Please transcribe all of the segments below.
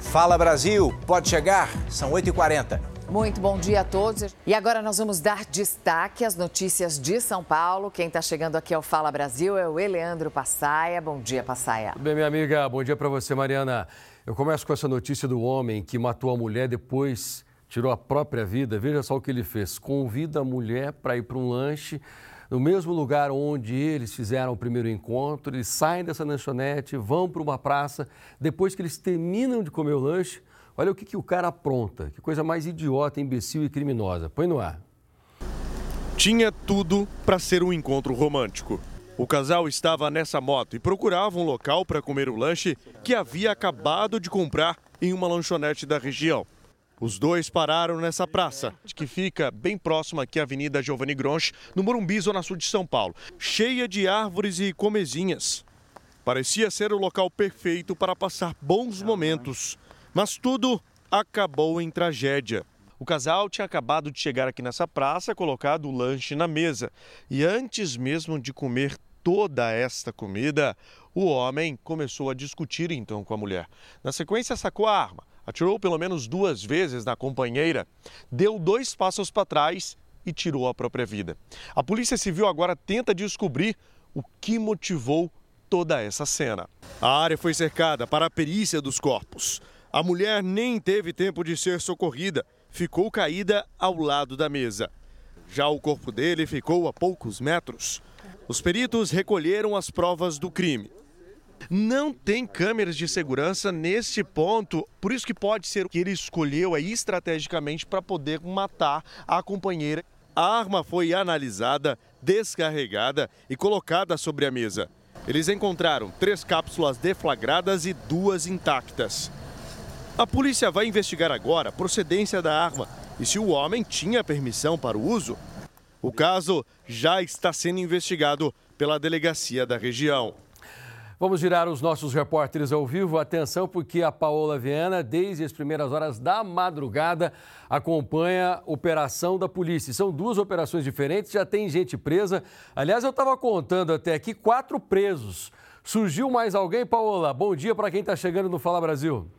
Fala Brasil, pode chegar? São 8h40. Muito bom dia a todos. E agora nós vamos dar destaque às notícias de São Paulo. Quem está chegando aqui ao Fala Brasil é o Eleandro Passaia. Bom dia, Passaia. Bem, minha amiga, bom dia para você, Mariana. Eu começo com essa notícia do homem que matou a mulher depois tirou a própria vida. Veja só o que ele fez: convida a mulher para ir para um lanche no mesmo lugar onde eles fizeram o primeiro encontro. Eles saem dessa lanchonete, vão para uma praça. Depois que eles terminam de comer o lanche, olha o que, que o cara apronta. Que coisa mais idiota, imbecil e criminosa. Põe no ar. Tinha tudo para ser um encontro romântico. O casal estava nessa moto e procurava um local para comer o lanche que havia acabado de comprar em uma lanchonete da região. Os dois pararam nessa praça, que fica bem próxima aqui à Avenida Giovanni Gronchi, no Morumbi, zona sul de São Paulo, cheia de árvores e comezinhas. Parecia ser o local perfeito para passar bons momentos, mas tudo acabou em tragédia. O casal tinha acabado de chegar aqui nessa praça, colocado o lanche na mesa, e antes mesmo de comer toda esta comida, o homem começou a discutir então com a mulher. Na sequência, sacou a arma atirou pelo menos duas vezes na companheira, deu dois passos para trás e tirou a própria vida. A Polícia Civil agora tenta descobrir o que motivou toda essa cena. A área foi cercada para a perícia dos corpos. A mulher nem teve tempo de ser socorrida, ficou caída ao lado da mesa. Já o corpo dele ficou a poucos metros. Os peritos recolheram as provas do crime. Não tem câmeras de segurança nesse ponto, por isso que pode ser que ele escolheu aí estrategicamente para poder matar a companheira. A arma foi analisada, descarregada e colocada sobre a mesa. Eles encontraram três cápsulas deflagradas e duas intactas. A polícia vai investigar agora a procedência da arma e se o homem tinha permissão para o uso. O caso já está sendo investigado pela delegacia da região. Vamos girar os nossos repórteres ao vivo. Atenção, porque a Paola Viana, desde as primeiras horas da madrugada, acompanha a operação da polícia. São duas operações diferentes, já tem gente presa. Aliás, eu estava contando até aqui quatro presos. Surgiu mais alguém, Paola? Bom dia para quem está chegando no Fala Brasil.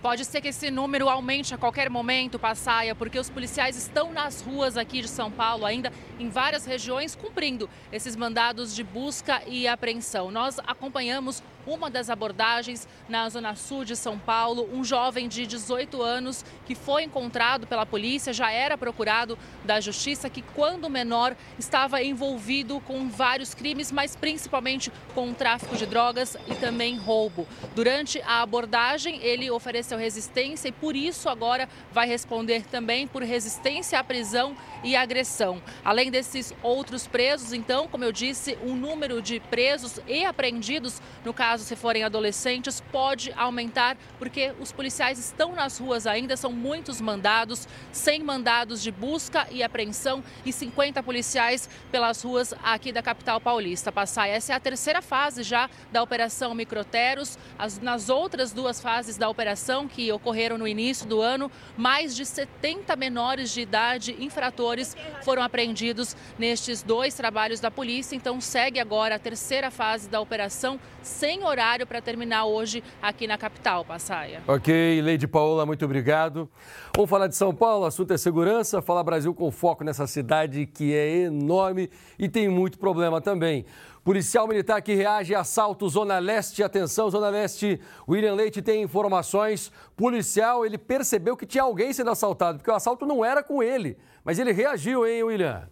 Pode ser que esse número aumente a qualquer momento, Passaia, porque os policiais estão nas ruas aqui de São Paulo, ainda em várias regiões, cumprindo esses mandados de busca e apreensão. Nós acompanhamos uma das abordagens na zona sul de São Paulo. Um jovem de 18 anos que foi encontrado pela polícia, já era procurado da justiça, que quando menor estava envolvido com vários crimes, mas principalmente com o tráfico de drogas e também roubo. Durante a abordagem, ele ofereceu resistência e por isso agora vai responder também por resistência à prisão e agressão. Além desses outros presos, então, como eu disse, o um número de presos e apreendidos no caso caso se forem adolescentes, pode aumentar, porque os policiais estão nas ruas ainda, são muitos mandados, 100 mandados de busca e apreensão e 50 policiais pelas ruas aqui da capital paulista. Passar essa é a terceira fase já da Operação Microteros. As, nas outras duas fases da operação, que ocorreram no início do ano, mais de 70 menores de idade infratores foram apreendidos nestes dois trabalhos da polícia. Então segue agora a terceira fase da operação sem horário para terminar hoje aqui na capital, Passaia. Ok, Leide Paola, muito obrigado. Vamos falar de São Paulo, assunto é segurança, falar Brasil com foco nessa cidade que é enorme e tem muito problema também. Policial militar que reage a assalto Zona Leste. Atenção, Zona Leste. William Leite tem informações. Policial, ele percebeu que tinha alguém sendo assaltado, porque o assalto não era com ele. Mas ele reagiu, hein, William?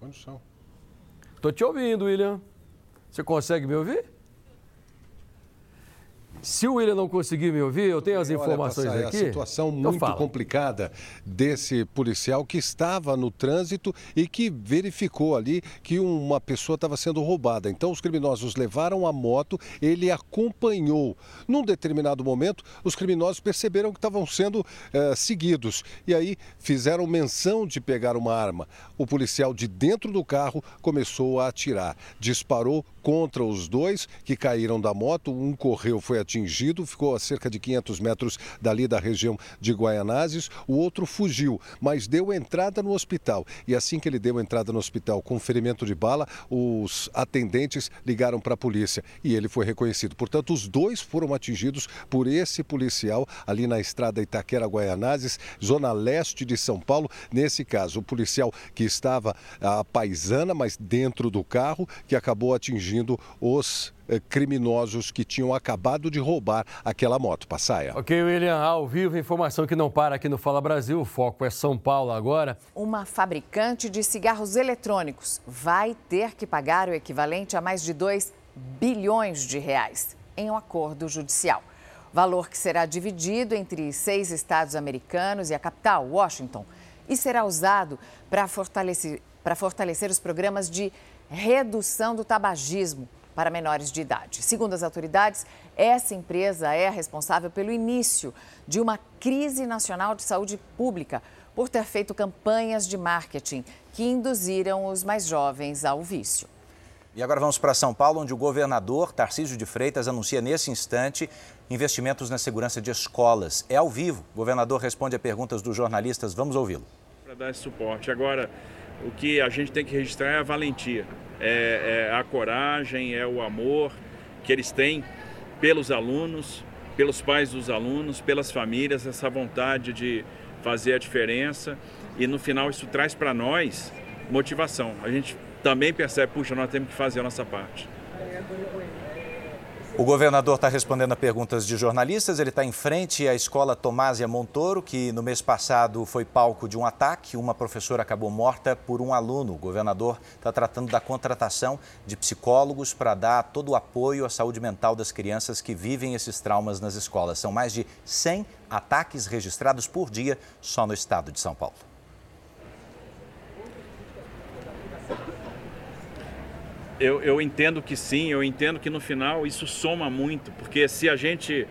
Condição. Tô te ouvindo, William. Você consegue me ouvir? Se o William não conseguir me ouvir, eu tenho as informações Olha, aqui. A situação muito complicada desse policial que estava no trânsito e que verificou ali que uma pessoa estava sendo roubada. Então, os criminosos levaram a moto, ele acompanhou. Num determinado momento, os criminosos perceberam que estavam sendo eh, seguidos e aí fizeram menção de pegar uma arma. O policial de dentro do carro começou a atirar, disparou contra os dois que caíram da moto, um correu, foi atingido ficou a cerca de 500 metros dali da região de Guaianazes. O outro fugiu, mas deu entrada no hospital. E assim que ele deu entrada no hospital com ferimento de bala, os atendentes ligaram para a polícia e ele foi reconhecido. Portanto, os dois foram atingidos por esse policial ali na estrada Itaquera Guaianazes, zona leste de São Paulo. Nesse caso, o policial que estava a paisana, mas dentro do carro, que acabou atingindo os eh, criminosos que tinham acabado de roubar aquela moto. Passaia. Ok, William, ao vivo, informação que não para aqui no Fala Brasil. O foco é São Paulo agora. Uma fabricante de cigarros eletrônicos vai ter que pagar o equivalente a mais de 2 bilhões de reais em um acordo judicial. Valor que será dividido entre seis estados americanos e a capital, Washington, e será usado para fortalecer, para fortalecer os programas de redução do tabagismo para menores de idade. Segundo as autoridades, essa empresa é responsável pelo início de uma crise nacional de saúde pública por ter feito campanhas de marketing que induziram os mais jovens ao vício. E agora vamos para São Paulo, onde o governador Tarcísio de Freitas anuncia nesse instante investimentos na segurança de escolas. É ao vivo. O governador responde a perguntas dos jornalistas. Vamos ouvi-lo. Para dar esse suporte. Agora, o que a gente tem que registrar é a valentia, é, é a coragem, é o amor que eles têm pelos alunos, pelos pais dos alunos, pelas famílias, essa vontade de fazer a diferença. E no final isso traz para nós motivação. A gente também percebe, puxa, nós temos que fazer a nossa parte. O governador está respondendo a perguntas de jornalistas. Ele está em frente à escola Tomásia Montoro, que no mês passado foi palco de um ataque. Uma professora acabou morta por um aluno. O governador está tratando da contratação de psicólogos para dar todo o apoio à saúde mental das crianças que vivem esses traumas nas escolas. São mais de 100 ataques registrados por dia só no estado de São Paulo. Eu, eu entendo que sim, eu entendo que no final isso soma muito, porque se a gente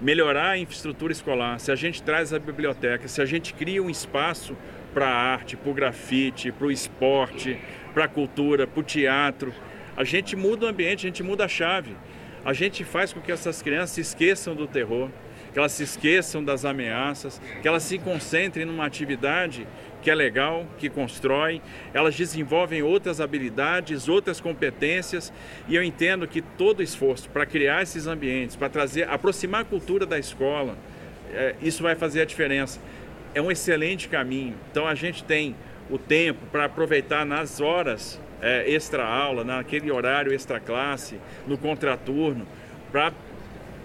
melhorar a infraestrutura escolar, se a gente traz a biblioteca, se a gente cria um espaço para a arte, para o grafite, para o esporte, para a cultura, para o teatro, a gente muda o ambiente, a gente muda a chave. A gente faz com que essas crianças se esqueçam do terror, que elas se esqueçam das ameaças, que elas se concentrem numa atividade que é legal, que constrói, elas desenvolvem outras habilidades, outras competências, e eu entendo que todo esforço para criar esses ambientes, para trazer, aproximar a cultura da escola, é, isso vai fazer a diferença. É um excelente caminho. Então a gente tem o tempo para aproveitar nas horas é, extra aula, naquele horário extra classe, no contraturno, para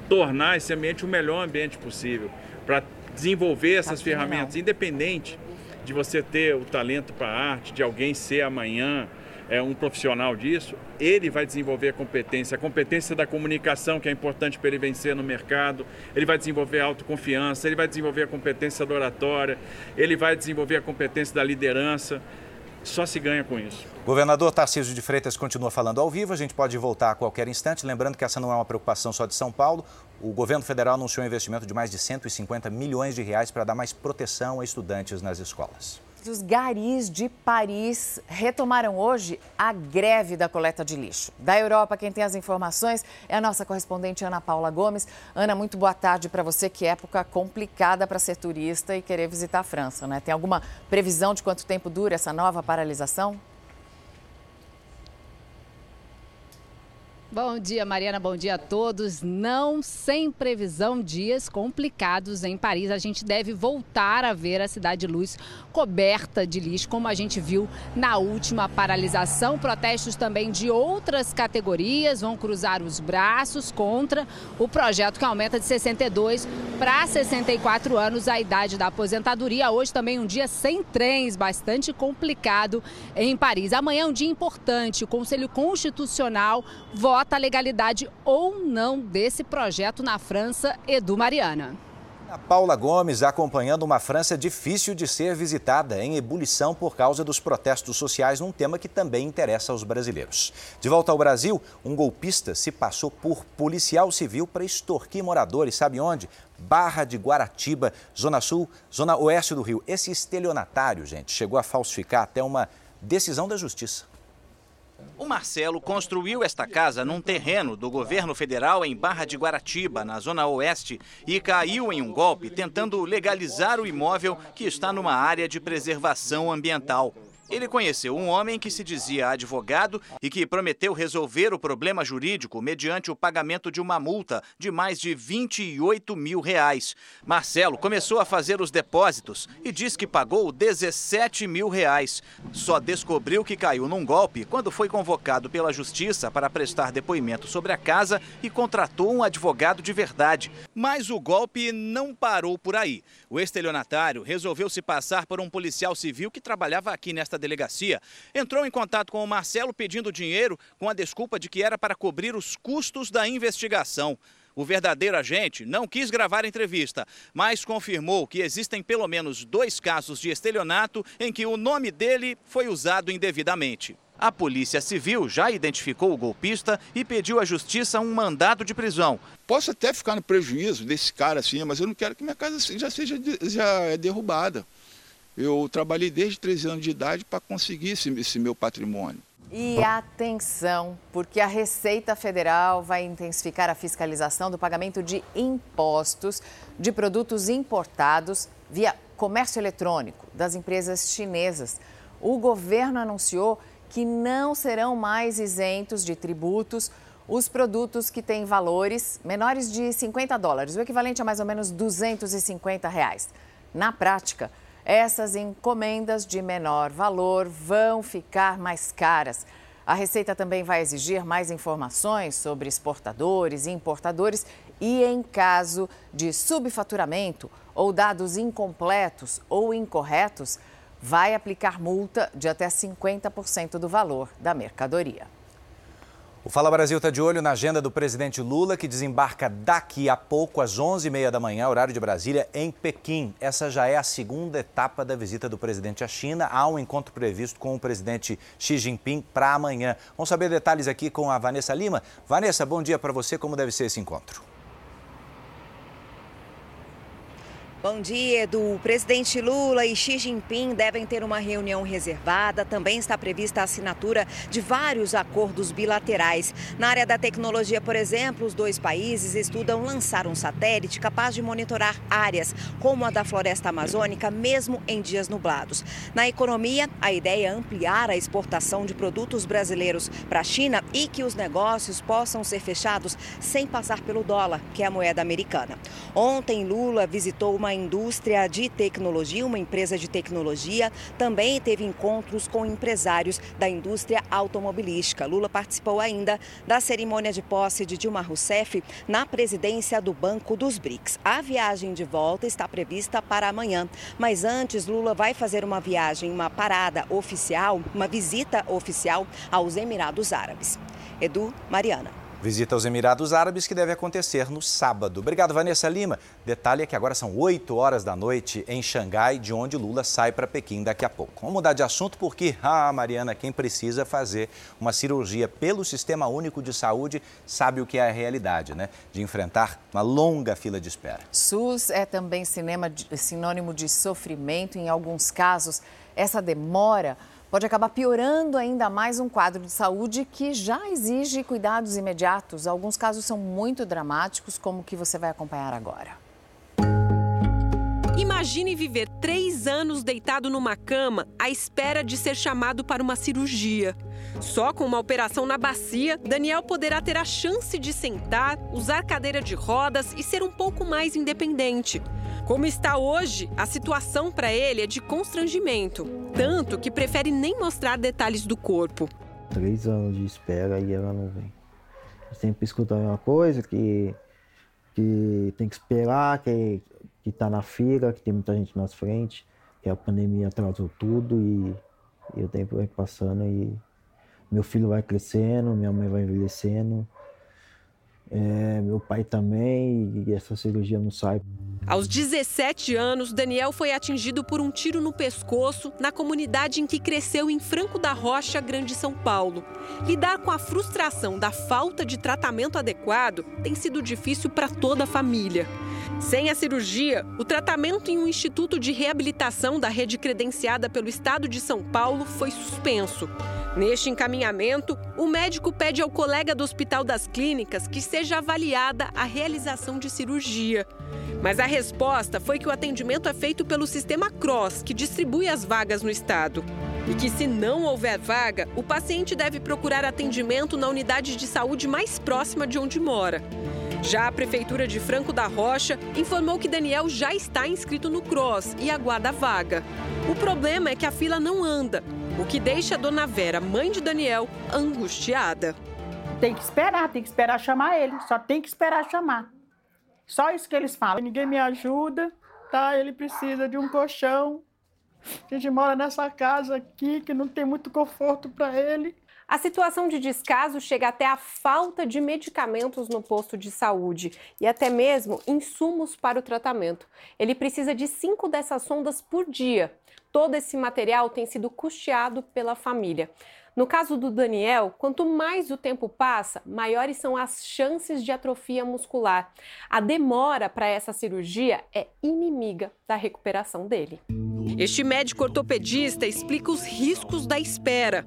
tornar esse ambiente o melhor ambiente possível, para desenvolver essas ferramentas, independente de você ter o talento para a arte, de alguém ser amanhã é, um profissional disso, ele vai desenvolver a competência, a competência da comunicação, que é importante para ele vencer no mercado, ele vai desenvolver a autoconfiança, ele vai desenvolver a competência da oratória, ele vai desenvolver a competência da liderança. Só se ganha com isso. Governador Tarcísio de Freitas continua falando ao vivo. A gente pode voltar a qualquer instante. Lembrando que essa não é uma preocupação só de São Paulo. O governo federal anunciou um investimento de mais de 150 milhões de reais para dar mais proteção a estudantes nas escolas. Os garis de Paris retomaram hoje a greve da coleta de lixo. Da Europa, quem tem as informações é a nossa correspondente Ana Paula Gomes. Ana, muito boa tarde para você. Que época complicada para ser turista e querer visitar a França, né? Tem alguma previsão de quanto tempo dura essa nova paralisação? Bom dia, Mariana. Bom dia a todos. Não sem previsão, dias complicados em Paris. A gente deve voltar a ver a Cidade de Luz coberta de lixo, como a gente viu na última paralisação. Protestos também de outras categorias vão cruzar os braços contra o projeto que aumenta de 62 para 64 anos a idade da aposentadoria. Hoje também um dia sem trens, bastante complicado em Paris. Amanhã é um dia importante. O Conselho Constitucional vota vota a legalidade ou não desse projeto na França, Edu Mariana. A Paula Gomes acompanhando uma França difícil de ser visitada, em ebulição por causa dos protestos sociais, num tema que também interessa aos brasileiros. De volta ao Brasil, um golpista se passou por policial civil para extorquir moradores. Sabe onde? Barra de Guaratiba, Zona Sul, Zona Oeste do Rio. Esse estelionatário, gente, chegou a falsificar até uma decisão da justiça. O Marcelo construiu esta casa num terreno do governo federal em Barra de Guaratiba, na zona oeste, e caiu em um golpe tentando legalizar o imóvel que está numa área de preservação ambiental. Ele conheceu um homem que se dizia advogado e que prometeu resolver o problema jurídico mediante o pagamento de uma multa de mais de 28 mil reais. Marcelo começou a fazer os depósitos e diz que pagou 17 mil reais. Só descobriu que caiu num golpe quando foi convocado pela justiça para prestar depoimento sobre a casa e contratou um advogado de verdade. Mas o golpe não parou por aí. O estelionatário resolveu se passar por um policial civil que trabalhava aqui nesta delegacia, entrou em contato com o Marcelo pedindo dinheiro com a desculpa de que era para cobrir os custos da investigação. O verdadeiro agente não quis gravar a entrevista, mas confirmou que existem pelo menos dois casos de estelionato em que o nome dele foi usado indevidamente. A Polícia Civil já identificou o golpista e pediu à Justiça um mandado de prisão. Posso até ficar no prejuízo desse cara assim, mas eu não quero que minha casa já seja já é derrubada. Eu trabalhei desde 13 anos de idade para conseguir esse, esse meu patrimônio. E atenção, porque a Receita Federal vai intensificar a fiscalização do pagamento de impostos de produtos importados via comércio eletrônico das empresas chinesas. O governo anunciou que não serão mais isentos de tributos os produtos que têm valores menores de 50 dólares, o equivalente a mais ou menos 250 reais. Na prática, essas encomendas de menor valor vão ficar mais caras. A Receita também vai exigir mais informações sobre exportadores e importadores e, em caso de subfaturamento ou dados incompletos ou incorretos, vai aplicar multa de até 50% do valor da mercadoria. O Fala Brasil está de olho na agenda do presidente Lula, que desembarca daqui a pouco, às 11h30 da manhã, horário de Brasília, em Pequim. Essa já é a segunda etapa da visita do presidente à China. Há um encontro previsto com o presidente Xi Jinping para amanhã. Vamos saber detalhes aqui com a Vanessa Lima. Vanessa, bom dia para você. Como deve ser esse encontro? Bom dia, Edu. O presidente Lula e Xi Jinping devem ter uma reunião reservada. Também está prevista a assinatura de vários acordos bilaterais. Na área da tecnologia, por exemplo, os dois países estudam lançar um satélite capaz de monitorar áreas como a da floresta amazônica, mesmo em dias nublados. Na economia, a ideia é ampliar a exportação de produtos brasileiros para a China e que os negócios possam ser fechados sem passar pelo dólar, que é a moeda americana. Ontem, Lula visitou uma indústria de tecnologia, uma empresa de tecnologia, também teve encontros com empresários da indústria automobilística. Lula participou ainda da cerimônia de posse de Dilma Rousseff na presidência do Banco dos BRICS. A viagem de volta está prevista para amanhã, mas antes Lula vai fazer uma viagem, uma parada oficial, uma visita oficial aos Emirados Árabes. Edu, Mariana. Visita aos Emirados Árabes que deve acontecer no sábado. Obrigado, Vanessa Lima. Detalhe é que agora são 8 horas da noite em Xangai, de onde Lula sai para Pequim daqui a pouco. Vamos mudar de assunto porque, ah, Mariana, quem precisa fazer uma cirurgia pelo Sistema Único de Saúde sabe o que é a realidade, né? De enfrentar uma longa fila de espera. SUS é também cinema, sinônimo de sofrimento. Em alguns casos, essa demora pode acabar piorando ainda mais um quadro de saúde que já exige cuidados imediatos. Alguns casos são muito dramáticos, como o que você vai acompanhar agora. Imagine viver três anos deitado numa cama à espera de ser chamado para uma cirurgia. Só com uma operação na bacia, Daniel poderá ter a chance de sentar, usar cadeira de rodas e ser um pouco mais independente. Como está hoje, a situação para ele é de constrangimento, tanto que prefere nem mostrar detalhes do corpo. Três anos de espera e ela não vem. Eu sempre escuto a mesma coisa, que, que tem que esperar, que, que tá na fila, que tem muita gente nas frente, que a pandemia atrasou tudo e, e o tempo vai passando e meu filho vai crescendo, minha mãe vai envelhecendo. É, meu pai também, e essa cirurgia não sai. Aos 17 anos, Daniel foi atingido por um tiro no pescoço na comunidade em que cresceu em Franco da Rocha, Grande São Paulo. Lidar com a frustração da falta de tratamento adequado tem sido difícil para toda a família. Sem a cirurgia, o tratamento em um instituto de reabilitação da rede credenciada pelo Estado de São Paulo foi suspenso. Neste encaminhamento, o médico pede ao colega do Hospital das Clínicas que seja avaliada a realização de cirurgia. Mas a resposta foi que o atendimento é feito pelo sistema CROSS, que distribui as vagas no estado. E que, se não houver vaga, o paciente deve procurar atendimento na unidade de saúde mais próxima de onde mora. Já a Prefeitura de Franco da Rocha informou que Daniel já está inscrito no CROSS e aguarda a vaga. O problema é que a fila não anda, o que deixa a dona Vera, mãe de Daniel, angustiada. Tem que esperar, tem que esperar chamar ele, só tem que esperar chamar. Só isso que eles falam. Ninguém me ajuda, tá? Ele precisa de um colchão. A gente mora nessa casa aqui que não tem muito conforto para ele. A situação de descaso chega até a falta de medicamentos no posto de saúde e até mesmo insumos para o tratamento. Ele precisa de cinco dessas sondas por dia. Todo esse material tem sido custeado pela família. No caso do Daniel, quanto mais o tempo passa, maiores são as chances de atrofia muscular. A demora para essa cirurgia é inimiga da recuperação dele. Este médico ortopedista explica os riscos da espera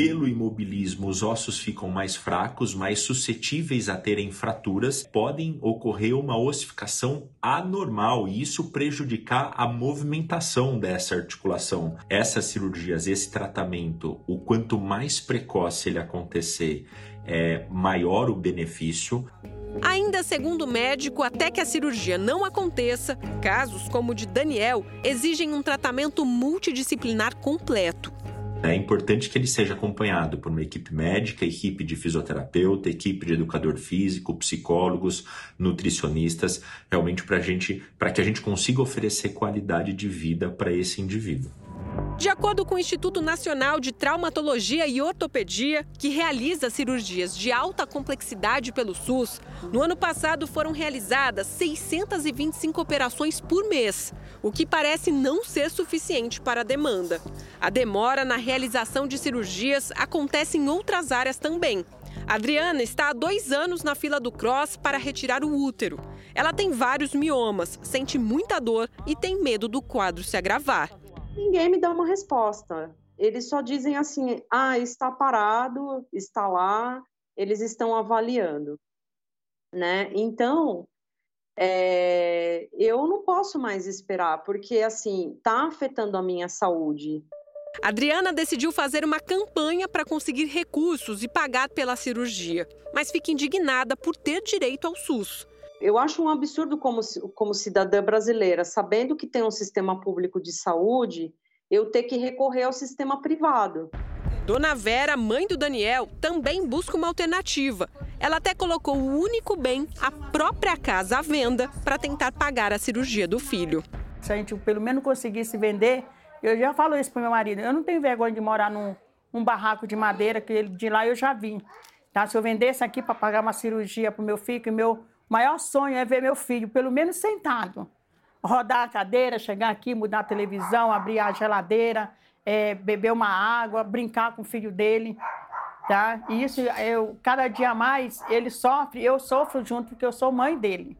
pelo imobilismo, os ossos ficam mais fracos, mais suscetíveis a terem fraturas, podem ocorrer uma ossificação anormal e isso prejudicar a movimentação dessa articulação. Essas cirurgias, esse tratamento, o quanto mais precoce ele acontecer, é maior o benefício. Ainda segundo o médico, até que a cirurgia não aconteça, casos como o de Daniel exigem um tratamento multidisciplinar completo. É importante que ele seja acompanhado por uma equipe médica, equipe de fisioterapeuta, equipe de educador físico, psicólogos, nutricionistas, realmente para gente, para que a gente consiga oferecer qualidade de vida para esse indivíduo. De acordo com o Instituto Nacional de Traumatologia e Ortopedia, que realiza cirurgias de alta complexidade pelo SUS, no ano passado foram realizadas 625 operações por mês, o que parece não ser suficiente para a demanda. A demora na realização de cirurgias acontece em outras áreas também. Adriana está há dois anos na fila do Cross para retirar o útero. Ela tem vários miomas, sente muita dor e tem medo do quadro se agravar ninguém me dá uma resposta. Eles só dizem assim: ah, está parado, está lá, eles estão avaliando. Né? Então, é, eu não posso mais esperar, porque assim, está afetando a minha saúde. Adriana decidiu fazer uma campanha para conseguir recursos e pagar pela cirurgia, mas fica indignada por ter direito ao SUS. Eu acho um absurdo como, como cidadã brasileira, sabendo que tem um sistema público de saúde, eu ter que recorrer ao sistema privado. Dona Vera, mãe do Daniel, também busca uma alternativa. Ela até colocou o único bem, a própria casa à venda, para tentar pagar a cirurgia do filho. Se a gente pelo menos conseguisse vender, eu já falo isso para meu marido, eu não tenho vergonha de morar num, barraco de madeira, que de lá eu já vim. Tá? Se eu vendesse aqui para pagar uma cirurgia para o meu filho, que meu maior sonho é ver meu filho, pelo menos sentado. Rodar a cadeira, chegar aqui, mudar a televisão, abrir a geladeira, é, beber uma água, brincar com o filho dele. Tá? E isso, eu, cada dia mais, ele sofre, eu sofro junto, porque eu sou mãe dele.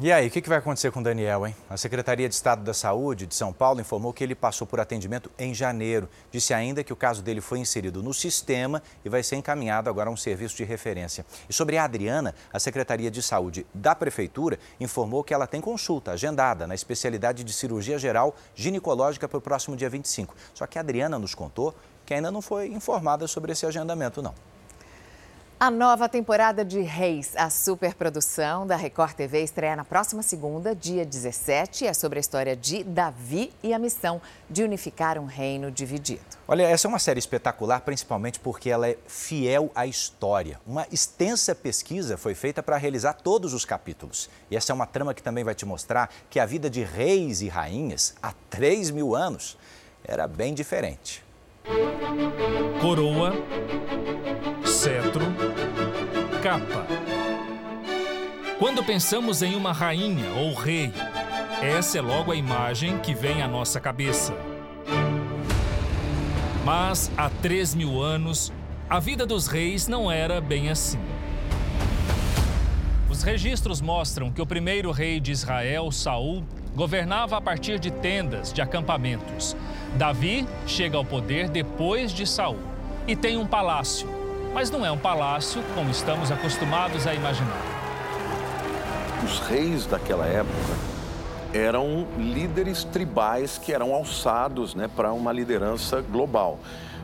E aí, o que vai acontecer com o Daniel, hein? A Secretaria de Estado da Saúde de São Paulo informou que ele passou por atendimento em janeiro. Disse ainda que o caso dele foi inserido no sistema e vai ser encaminhado agora a um serviço de referência. E sobre a Adriana, a Secretaria de Saúde da Prefeitura informou que ela tem consulta agendada na especialidade de cirurgia geral ginecológica para o próximo dia 25. Só que a Adriana nos contou que ainda não foi informada sobre esse agendamento, não. A nova temporada de Reis, a superprodução da Record TV, estreia na próxima segunda, dia 17. É sobre a história de Davi e a missão de unificar um reino dividido. Olha, essa é uma série espetacular, principalmente porque ela é fiel à história. Uma extensa pesquisa foi feita para realizar todos os capítulos. E essa é uma trama que também vai te mostrar que a vida de reis e rainhas há 3 mil anos era bem diferente. Coroa cetro, capa. Quando pensamos em uma rainha ou rei, essa é logo a imagem que vem à nossa cabeça. Mas há três mil anos, a vida dos reis não era bem assim. Os registros mostram que o primeiro rei de Israel, Saul, governava a partir de tendas, de acampamentos. Davi chega ao poder depois de Saul e tem um palácio, mas não é um palácio como estamos acostumados a imaginar. Os reis daquela época eram líderes tribais que eram alçados né, para uma liderança global.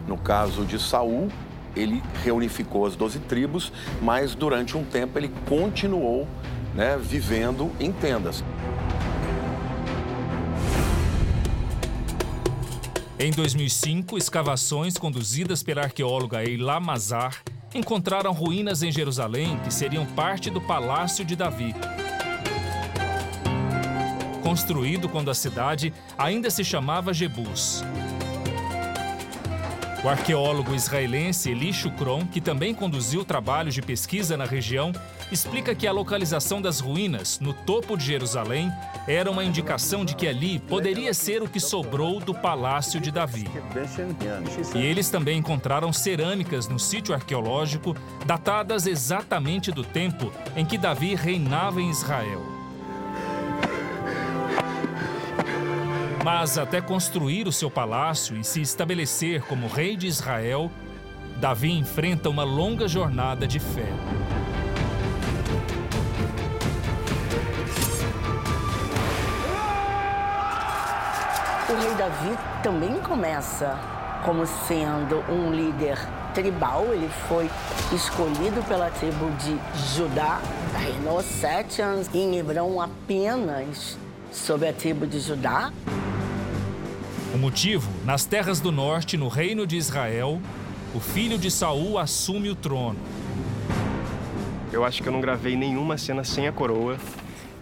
No caso de Saul, ele reunificou as doze tribos, mas durante um tempo ele continuou né, vivendo em tendas. Em 2005, escavações conduzidas pela arqueóloga Eila Mazar encontraram ruínas em Jerusalém que seriam parte do Palácio de Davi. Construído quando a cidade ainda se chamava Jebus. O arqueólogo israelense Eli Shukron, que também conduziu trabalhos de pesquisa na região, explica que a localização das ruínas no topo de Jerusalém era uma indicação de que ali poderia ser o que sobrou do palácio de Davi. E eles também encontraram cerâmicas no sítio arqueológico datadas exatamente do tempo em que Davi reinava em Israel. Mas até construir o seu palácio e se estabelecer como rei de Israel, Davi enfrenta uma longa jornada de fé. O rei Davi também começa como sendo um líder tribal, ele foi escolhido pela tribo de Judá, reinou sete anos em Hebrão apenas sob a tribo de Judá. O motivo, nas terras do norte, no reino de Israel, o filho de Saul assume o trono. Eu acho que eu não gravei nenhuma cena sem a coroa.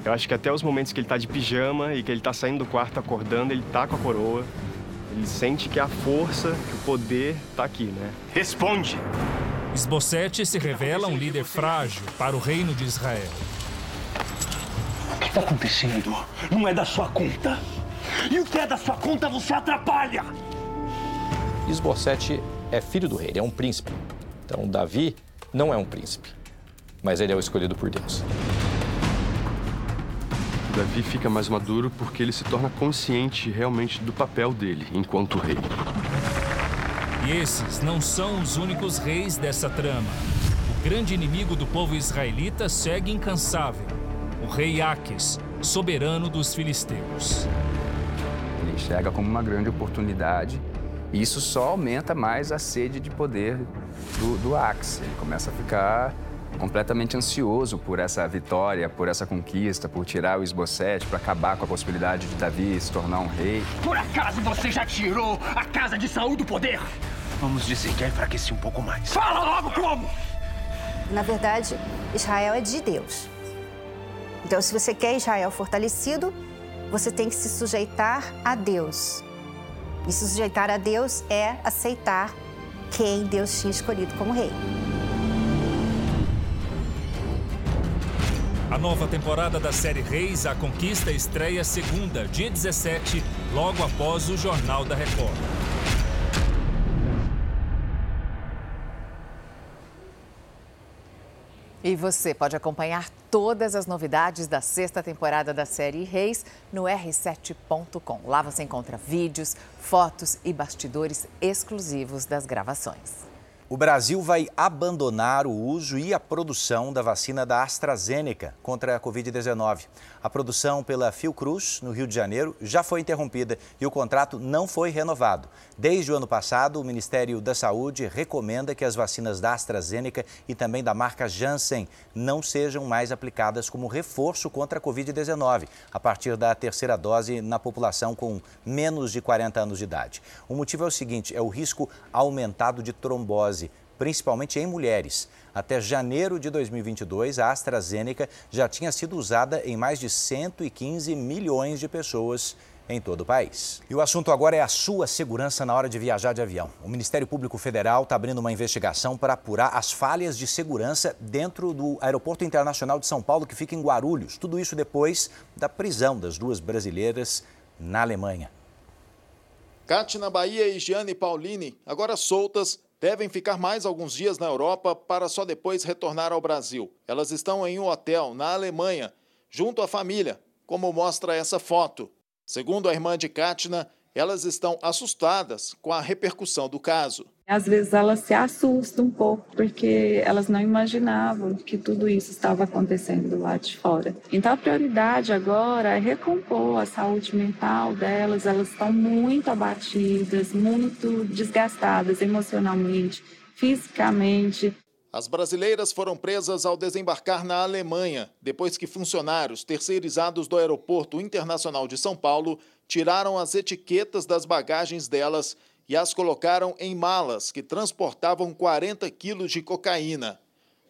Eu acho que até os momentos que ele tá de pijama e que ele tá saindo do quarto acordando, ele tá com a coroa. Ele sente que a força, que o poder tá aqui, né? Responde! Esbocete se revela um líder frágil para o reino de Israel. O que está acontecendo? Não é da sua conta. E o que é da sua conta você atrapalha! Esbocete é filho do rei, ele é um príncipe. Então, Davi não é um príncipe, mas ele é o escolhido por Deus. Davi fica mais maduro porque ele se torna consciente realmente do papel dele enquanto rei. E esses não são os únicos reis dessa trama. O grande inimigo do povo israelita segue incansável: o rei Aques, soberano dos filisteus. Enxerga como uma grande oportunidade e isso só aumenta mais a sede de poder do, do Axe. Ele começa a ficar completamente ansioso por essa vitória, por essa conquista, por tirar o esbocete, para acabar com a possibilidade de Davi se tornar um rei. Por acaso você já tirou a casa de Saul do poder? Vamos dizer que a enfraqueci um pouco mais. Fala logo como! Na verdade, Israel é de Deus. Então, se você quer Israel fortalecido, você tem que se sujeitar a Deus. E se sujeitar a Deus é aceitar quem Deus tinha escolhido como rei. A nova temporada da série Reis, A Conquista, estreia segunda, dia 17, logo após o Jornal da Record. E você pode acompanhar todas as novidades da sexta temporada da série Reis no r7.com. Lá você encontra vídeos, fotos e bastidores exclusivos das gravações. O Brasil vai abandonar o uso e a produção da vacina da AstraZeneca contra a Covid-19. A produção pela Fiocruz, no Rio de Janeiro, já foi interrompida e o contrato não foi renovado. Desde o ano passado, o Ministério da Saúde recomenda que as vacinas da AstraZeneca e também da marca Janssen não sejam mais aplicadas como reforço contra a Covid-19, a partir da terceira dose na população com menos de 40 anos de idade. O motivo é o seguinte: é o risco aumentado de trombose principalmente em mulheres. Até janeiro de 2022, a AstraZeneca já tinha sido usada em mais de 115 milhões de pessoas em todo o país. E o assunto agora é a sua segurança na hora de viajar de avião. O Ministério Público Federal está abrindo uma investigação para apurar as falhas de segurança dentro do Aeroporto Internacional de São Paulo, que fica em Guarulhos. Tudo isso depois da prisão das duas brasileiras na Alemanha. Kátia Bahia e Gianni Paulini, agora soltas, devem ficar mais alguns dias na Europa para só depois retornar ao Brasil. Elas estão em um hotel na Alemanha, junto à família, como mostra essa foto. Segundo a irmã de Katina, elas estão assustadas com a repercussão do caso. Às vezes elas se assustam um pouco porque elas não imaginavam que tudo isso estava acontecendo lá de fora. Então a prioridade agora é recompor a saúde mental delas. Elas estão muito abatidas, muito desgastadas emocionalmente, fisicamente. As brasileiras foram presas ao desembarcar na Alemanha, depois que funcionários terceirizados do Aeroporto Internacional de São Paulo tiraram as etiquetas das bagagens delas e as colocaram em malas que transportavam 40 quilos de cocaína.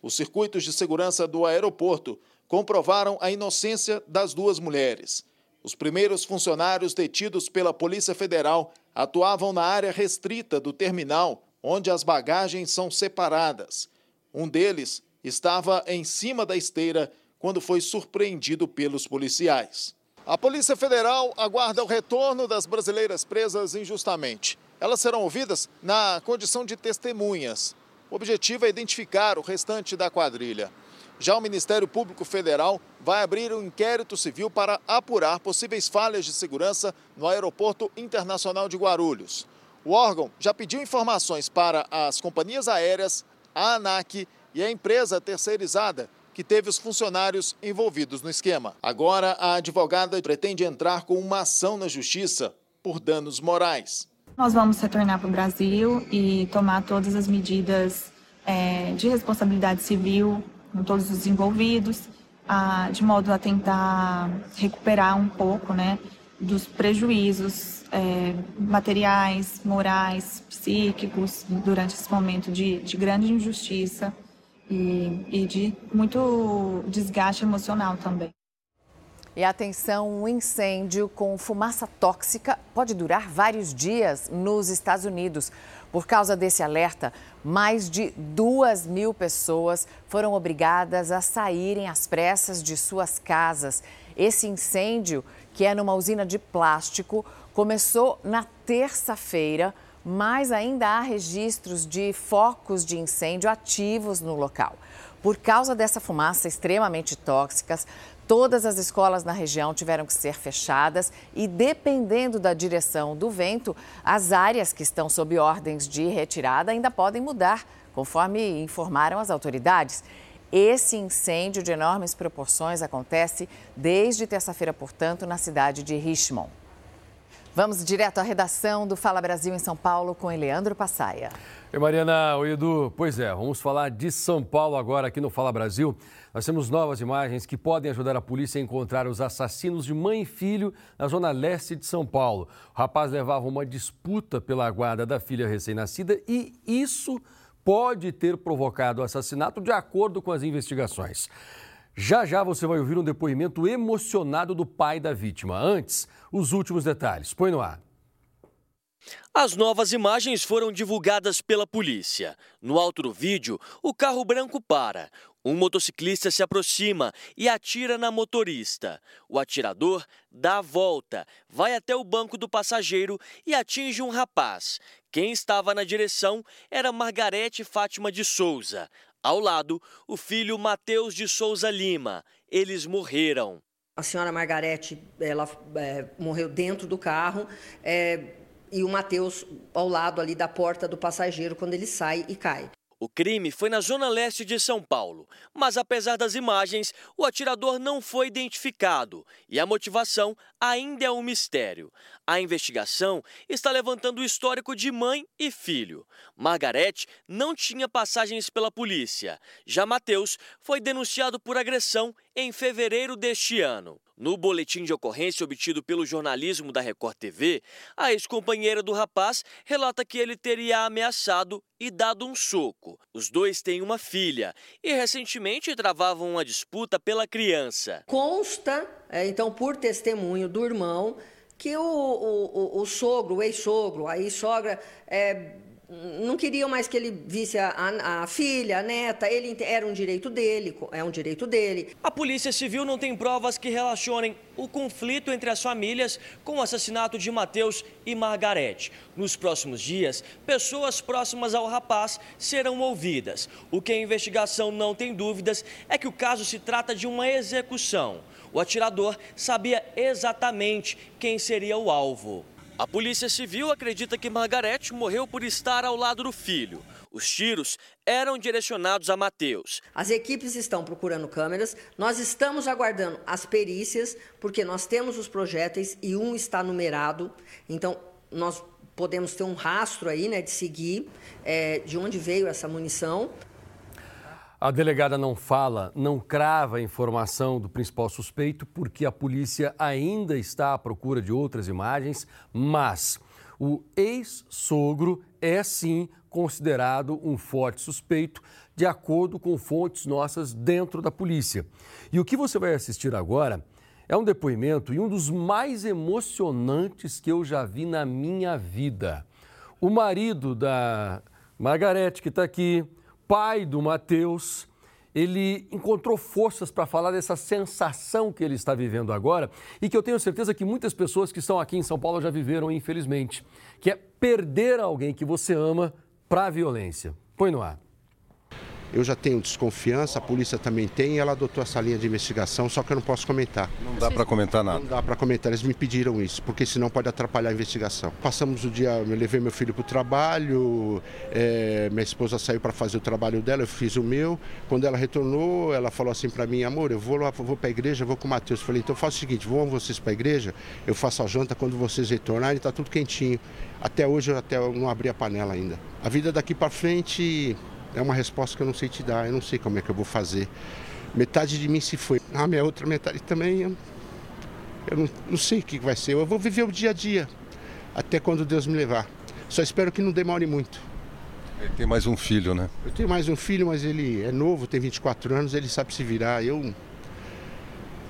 Os circuitos de segurança do aeroporto comprovaram a inocência das duas mulheres. Os primeiros funcionários detidos pela Polícia Federal atuavam na área restrita do terminal, onde as bagagens são separadas. Um deles estava em cima da esteira quando foi surpreendido pelos policiais. A Polícia Federal aguarda o retorno das brasileiras presas injustamente. Elas serão ouvidas na condição de testemunhas. O objetivo é identificar o restante da quadrilha. Já o Ministério Público Federal vai abrir um inquérito civil para apurar possíveis falhas de segurança no Aeroporto Internacional de Guarulhos. O órgão já pediu informações para as companhias aéreas, a ANAC e a empresa terceirizada que teve os funcionários envolvidos no esquema. Agora, a advogada pretende entrar com uma ação na justiça por danos morais. Nós vamos retornar para o Brasil e tomar todas as medidas é, de responsabilidade civil com todos os envolvidos, a, de modo a tentar recuperar um pouco né, dos prejuízos é, materiais, morais, psíquicos durante esse momento de, de grande injustiça e, e de muito desgaste emocional também. E atenção, um incêndio com fumaça tóxica pode durar vários dias nos Estados Unidos. Por causa desse alerta, mais de duas mil pessoas foram obrigadas a saírem às pressas de suas casas. Esse incêndio, que é numa usina de plástico, começou na terça-feira, mas ainda há registros de focos de incêndio ativos no local. Por causa dessa fumaça extremamente tóxica, todas as escolas na região tiveram que ser fechadas e, dependendo da direção do vento, as áreas que estão sob ordens de retirada ainda podem mudar, conforme informaram as autoridades. Esse incêndio de enormes proporções acontece desde terça-feira, portanto, na cidade de Richmond. Vamos direto à redação do Fala Brasil em São Paulo com Eleandro Passaia. Oi, Mariana, oi, Edu. Pois é, vamos falar de São Paulo agora aqui no Fala Brasil. Nós temos novas imagens que podem ajudar a polícia a encontrar os assassinos de mãe e filho na zona leste de São Paulo. O rapaz levava uma disputa pela guarda da filha recém-nascida e isso pode ter provocado o assassinato de acordo com as investigações. Já já você vai ouvir um depoimento emocionado do pai da vítima. Antes, os últimos detalhes. Põe no ar. As novas imagens foram divulgadas pela polícia. No alto do vídeo, o carro branco para. Um motociclista se aproxima e atira na motorista. O atirador dá a volta, vai até o banco do passageiro e atinge um rapaz. Quem estava na direção era Margarete Fátima de Souza. Ao lado, o filho Mateus de Souza Lima. Eles morreram. A senhora Margarete, ela é, morreu dentro do carro é, e o Mateus ao lado ali da porta do passageiro quando ele sai e cai. O crime foi na zona leste de São Paulo, mas apesar das imagens, o atirador não foi identificado e a motivação ainda é um mistério. A investigação está levantando o histórico de mãe e filho. Margarete não tinha passagens pela polícia. Já Mateus foi denunciado por agressão em fevereiro deste ano. No boletim de ocorrência obtido pelo jornalismo da Record TV, a ex-companheira do rapaz relata que ele teria ameaçado e dado um soco. Os dois têm uma filha e recentemente travavam uma disputa pela criança. Consta, é, então, por testemunho do irmão, que o, o, o, o sogro, o ex-sogro, a ex-sogra, é, não queriam mais que ele visse a, a, a, filha, a neta, ele era um direito dele, é um direito dele. A Polícia Civil não tem provas que relacionem o conflito entre as famílias com o assassinato de Mateus e Margarete. Nos próximos dias, pessoas próximas ao rapaz serão ouvidas. O que a investigação não tem dúvidas é que o caso se trata de uma execução. O atirador sabia exatamente quem seria o alvo. A Polícia Civil acredita que Margarete morreu por estar ao lado do filho. Os tiros eram direcionados a Mateus. As equipes estão procurando câmeras, nós estamos aguardando as perícias, porque nós temos os projéteis e um está numerado, então nós podemos ter um rastro aí, né, de seguir é, de onde veio essa munição. A delegada não fala, não crava a informação do principal suspeito, porque a polícia ainda está à procura de outras imagens, mas o ex-sogro é sim considerado um forte suspeito, de acordo com fontes nossas dentro da polícia. E o que você vai assistir agora é um depoimento e um dos mais emocionantes que eu já vi na minha vida. O marido da Margarete, que está aqui, pai do Mateus, ele encontrou forças para falar dessa sensação que ele está vivendo agora e que eu tenho certeza que muitas pessoas que estão aqui em São Paulo já viveram, infelizmente, que é perder alguém que você ama para a violência. Põe no ar. Eu já tenho desconfiança, a polícia também tem, e ela adotou essa linha de investigação, só que eu não posso comentar. Não dá para comentar nada? Não dá para comentar, eles me pediram isso, porque senão pode atrapalhar a investigação. Passamos o dia, eu levei meu filho para o trabalho, é, minha esposa saiu para fazer o trabalho dela, eu fiz o meu. Quando ela retornou, ela falou assim para mim, amor, eu vou lá, vou para a igreja, vou com o Matheus. Falei, então faça o seguinte, vão vocês para a igreja, eu faço a janta, quando vocês retornarem, está tudo quentinho. Até hoje eu até não abri a panela ainda. A vida daqui para frente é uma resposta que eu não sei te dar, eu não sei como é que eu vou fazer. Metade de mim se foi. A minha outra metade também, eu, eu não, não sei o que vai ser. Eu vou viver o dia a dia, até quando Deus me levar. Só espero que não demore muito. Ele tem mais um filho, né? Eu tenho mais um filho, mas ele é novo, tem 24 anos, ele sabe se virar. Eu,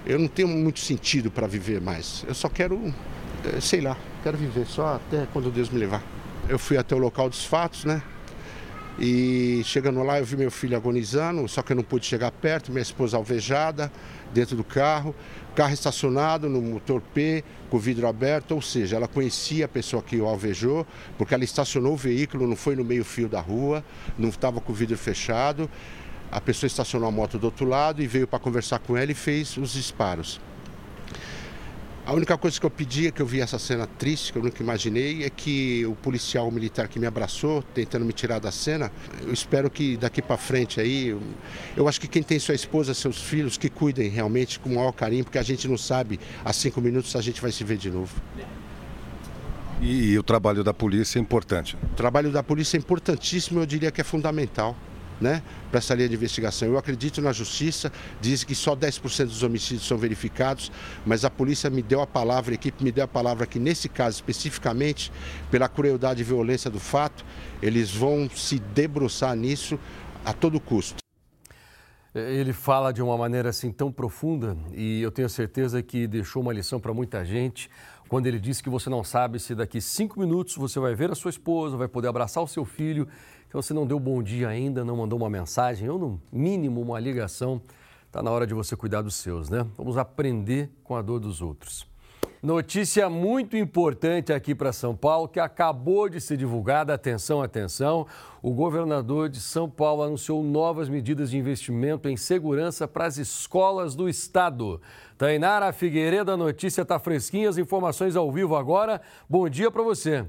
eu não tenho muito sentido para viver mais. Eu só quero, eh, sei lá, quero viver só até quando Deus me levar. Eu fui até o local dos fatos, né? E chegando lá, eu vi meu filho agonizando, só que eu não pude chegar perto, minha esposa alvejada dentro do carro, carro estacionado no motor P, com o vidro aberto, ou seja, ela conhecia a pessoa que o alvejou, porque ela estacionou o veículo, não foi no meio-fio da rua, não estava com o vidro fechado. A pessoa estacionou a moto do outro lado e veio para conversar com ela e fez os disparos. A única coisa que eu pedi, que eu vi essa cena triste, que eu nunca imaginei, é que o policial militar que me abraçou, tentando me tirar da cena, eu espero que daqui para frente aí, eu, acho que quem tem sua esposa, seus filhos, que cuidem realmente com o maior carinho, porque a gente não sabe a cinco minutos se a gente vai se ver de novo. E, e o trabalho da polícia é importante? O trabalho da polícia é importantíssimo, eu diria que é fundamental né, para essa linha de investigação. Eu acredito na justiça, diz que só 10% dos homicídios são verificados, mas a polícia me deu a palavra, a equipe me deu a palavra que nesse caso especificamente, pela crueldade e violência do fato, eles vão se debruçar nisso a todo custo. Ele fala de uma maneira assim tão profunda e eu tenho certeza que deixou uma lição para muita gente quando ele disse que você não sabe se daqui cinco minutos você vai ver a sua esposa, vai poder abraçar o seu filho então, você não deu bom dia ainda, não mandou uma mensagem ou, no mínimo, uma ligação, está na hora de você cuidar dos seus, né? Vamos aprender com a dor dos outros. Notícia muito importante aqui para São Paulo, que acabou de ser divulgada. Atenção, atenção. O governador de São Paulo anunciou novas medidas de investimento em segurança para as escolas do estado. Tainara Figueiredo, a notícia está fresquinha, as informações ao vivo agora. Bom dia para você.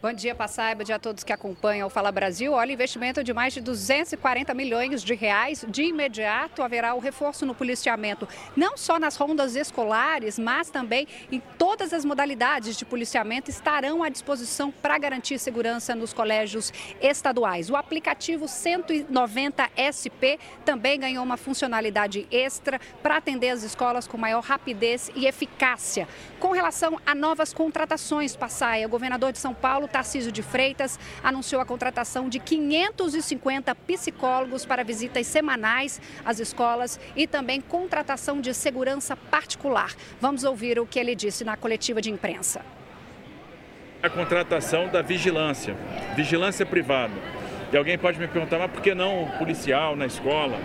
Bom dia, Passaiba, dia a todos que acompanham o Fala Brasil. Olha, investimento de mais de 240 milhões de reais. De imediato haverá o reforço no policiamento, não só nas rondas escolares, mas também em todas as modalidades de policiamento estarão à disposição para garantir segurança nos colégios estaduais. O aplicativo 190 SP também ganhou uma funcionalidade extra para atender as escolas com maior rapidez e eficácia. Com relação a novas contratações, Passaia, o governador de São Paulo Tarcísio de Freitas anunciou a contratação de 550 psicólogos para visitas semanais às escolas e também contratação de segurança particular. Vamos ouvir o que ele disse na coletiva de imprensa. A contratação da vigilância, vigilância privada. E alguém pode me perguntar, mas por que não policial na escola?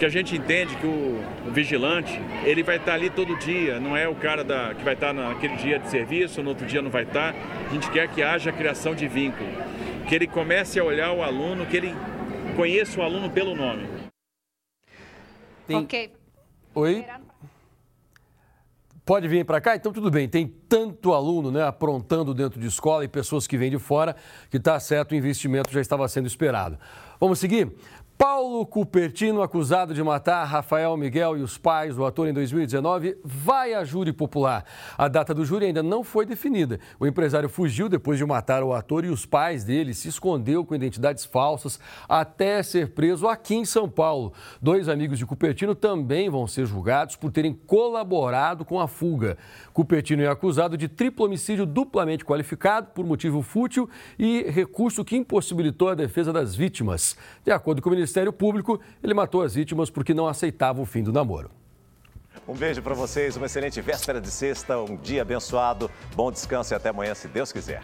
Porque a gente entende que o, o vigilante, ele vai estar ali todo dia, não é o cara da, que vai estar naquele dia de serviço, no outro dia não vai estar. A gente quer que haja criação de vínculo, que ele comece a olhar o aluno, que ele conheça o aluno pelo nome. Tem... Ok. Oi? Pode vir para cá? Então tudo bem. Tem tanto aluno né, aprontando dentro de escola e pessoas que vêm de fora que está certo, o investimento já estava sendo esperado. Vamos seguir? Paulo Cupertino, acusado de matar Rafael Miguel e os pais do ator em 2019, vai a júri popular. A data do júri ainda não foi definida. O empresário fugiu depois de matar o ator e os pais dele se escondeu com identidades falsas até ser preso aqui em São Paulo. Dois amigos de Cupertino também vão ser julgados por terem colaborado com a fuga. Cupertino é acusado de triplo homicídio duplamente qualificado por motivo fútil e recurso que impossibilitou a defesa das vítimas. De acordo com o Ministério Público, ele matou as vítimas porque não aceitava o fim do namoro. Um beijo para vocês, uma excelente véspera de sexta, um dia abençoado, bom descanso e até amanhã, se Deus quiser.